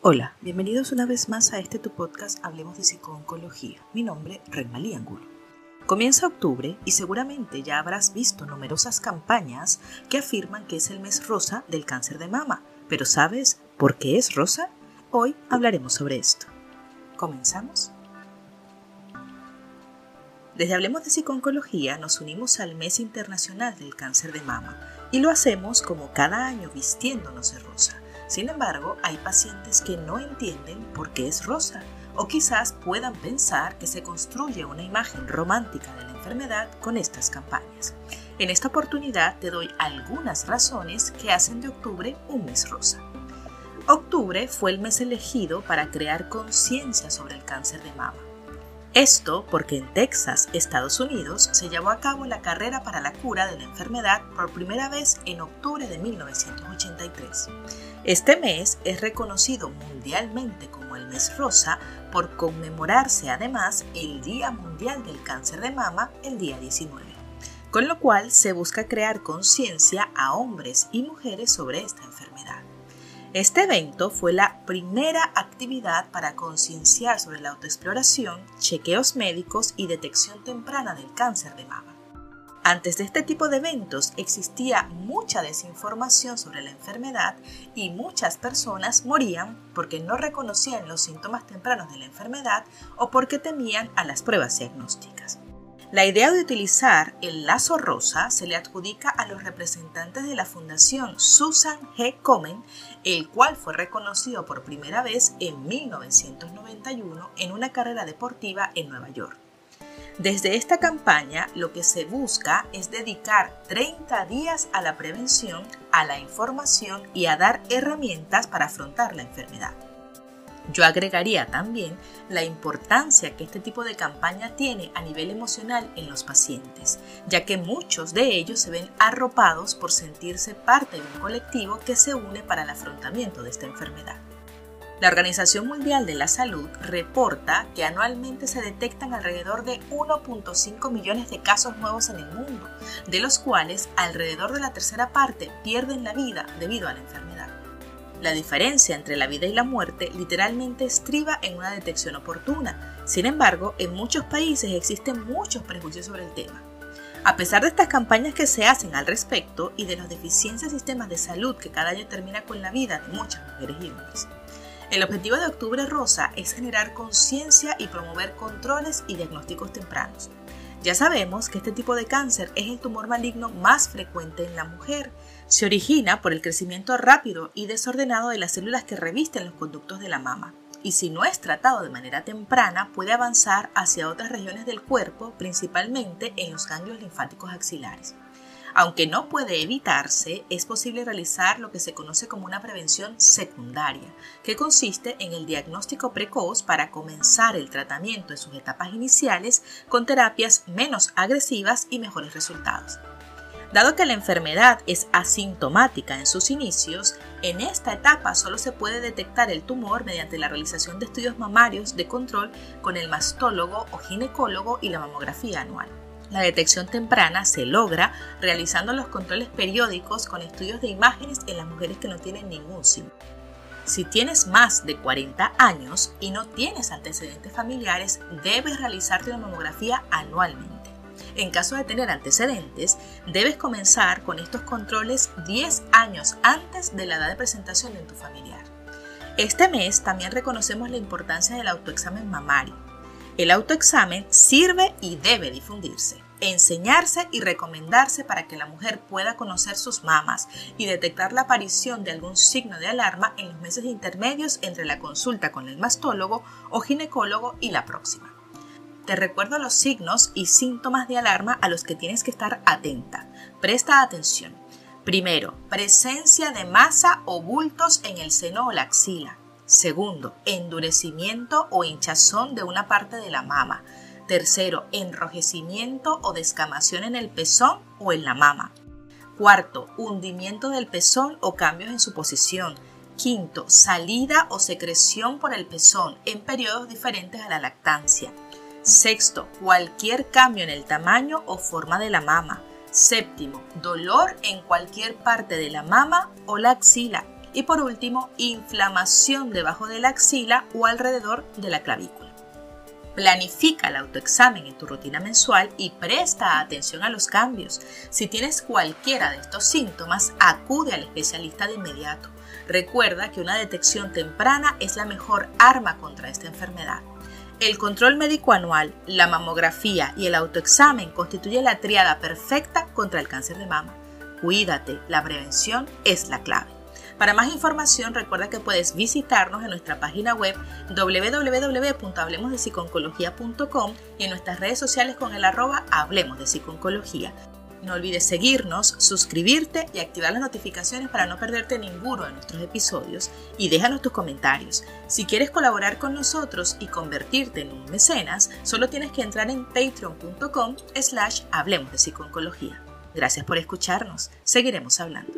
Hola, bienvenidos una vez más a este tu podcast Hablemos de Psicooncología. Mi nombre, Renmalí Angulo. Comienza octubre y seguramente ya habrás visto numerosas campañas que afirman que es el mes rosa del cáncer de mama. Pero ¿sabes por qué es rosa? Hoy hablaremos sobre esto. ¿Comenzamos? Desde Hablemos de Psicooncología nos unimos al Mes Internacional del Cáncer de Mama y lo hacemos como cada año vistiéndonos de rosa sin embargo, hay pacientes que no entienden por qué es rosa o quizás puedan pensar que se construye una imagen romántica de la enfermedad con estas campañas. En esta oportunidad te doy algunas razones que hacen de octubre un mes rosa. Octubre fue el mes elegido para crear conciencia sobre el cáncer de mama. Esto porque en Texas, Estados Unidos, se llevó a cabo la carrera para la cura de la enfermedad por primera vez en octubre de 1983. Este mes es reconocido mundialmente como el mes rosa por conmemorarse además el Día Mundial del Cáncer de Mama el día 19, con lo cual se busca crear conciencia a hombres y mujeres sobre esta enfermedad. Este evento fue la primera actividad para concienciar sobre la autoexploración, chequeos médicos y detección temprana del cáncer de mama. Antes de este tipo de eventos existía mucha desinformación sobre la enfermedad y muchas personas morían porque no reconocían los síntomas tempranos de la enfermedad o porque temían a las pruebas diagnósticas. La idea de utilizar el lazo rosa se le adjudica a los representantes de la Fundación Susan G. Komen, el cual fue reconocido por primera vez en 1991 en una carrera deportiva en Nueva York. Desde esta campaña lo que se busca es dedicar 30 días a la prevención, a la información y a dar herramientas para afrontar la enfermedad. Yo agregaría también la importancia que este tipo de campaña tiene a nivel emocional en los pacientes, ya que muchos de ellos se ven arropados por sentirse parte de un colectivo que se une para el afrontamiento de esta enfermedad. La Organización Mundial de la Salud reporta que anualmente se detectan alrededor de 1.5 millones de casos nuevos en el mundo, de los cuales alrededor de la tercera parte pierden la vida debido a la enfermedad. La diferencia entre la vida y la muerte literalmente estriba en una detección oportuna. Sin embargo, en muchos países existen muchos prejuicios sobre el tema. A pesar de estas campañas que se hacen al respecto y de los deficiencias sistemas de salud que cada año termina con la vida de muchas mujeres y hombres, el objetivo de Octubre Rosa es generar conciencia y promover controles y diagnósticos tempranos. Ya sabemos que este tipo de cáncer es el tumor maligno más frecuente en la mujer. Se origina por el crecimiento rápido y desordenado de las células que revisten los conductos de la mama. Y si no es tratado de manera temprana, puede avanzar hacia otras regiones del cuerpo, principalmente en los ganglios linfáticos axilares. Aunque no puede evitarse, es posible realizar lo que se conoce como una prevención secundaria, que consiste en el diagnóstico precoz para comenzar el tratamiento en sus etapas iniciales con terapias menos agresivas y mejores resultados. Dado que la enfermedad es asintomática en sus inicios, en esta etapa solo se puede detectar el tumor mediante la realización de estudios mamarios de control con el mastólogo o ginecólogo y la mamografía anual. La detección temprana se logra realizando los controles periódicos con estudios de imágenes en las mujeres que no tienen ningún síntoma. Si tienes más de 40 años y no tienes antecedentes familiares, debes realizarte una mamografía anualmente. En caso de tener antecedentes, debes comenzar con estos controles 10 años antes de la edad de presentación de tu familiar. Este mes también reconocemos la importancia del autoexamen mamario el autoexamen sirve y debe difundirse, enseñarse y recomendarse para que la mujer pueda conocer sus mamas y detectar la aparición de algún signo de alarma en los meses intermedios entre la consulta con el mastólogo o ginecólogo y la próxima. Te recuerdo los signos y síntomas de alarma a los que tienes que estar atenta. Presta atención. Primero, presencia de masa o bultos en el seno o la axila. Segundo, endurecimiento o hinchazón de una parte de la mama. Tercero, enrojecimiento o descamación en el pezón o en la mama. Cuarto, hundimiento del pezón o cambios en su posición. Quinto, salida o secreción por el pezón en periodos diferentes a la lactancia. Sexto, cualquier cambio en el tamaño o forma de la mama. Séptimo, dolor en cualquier parte de la mama o la axila Y por último, inflamación debajo de la axila o alrededor de la clavícula. Planifica el autoexamen en tu rutina mensual y presta atención a los cambios. Si tienes cualquiera de estos síntomas, acude al especialista de inmediato. Recuerda que una detección temprana es la mejor arma contra esta enfermedad. El control médico anual, la mamografía y el autoexamen constituyen la triada perfecta contra el cáncer de mama. Cuídate, la prevención es la clave. Para más información recuerda que puedes visitarnos en nuestra página web www.hablemosdepsiconcología.com y en nuestras redes sociales con el arroba Hablemos de Psiconcología. No olvides seguirnos, suscribirte y activar las notificaciones para no perderte ninguno de nuestros episodios y déjanos tus comentarios. Si quieres colaborar con nosotros y convertirte en un mecenas, solo tienes que entrar en patreon.com slash hablemos de psiconcología. Gracias por escucharnos. Seguiremos hablando.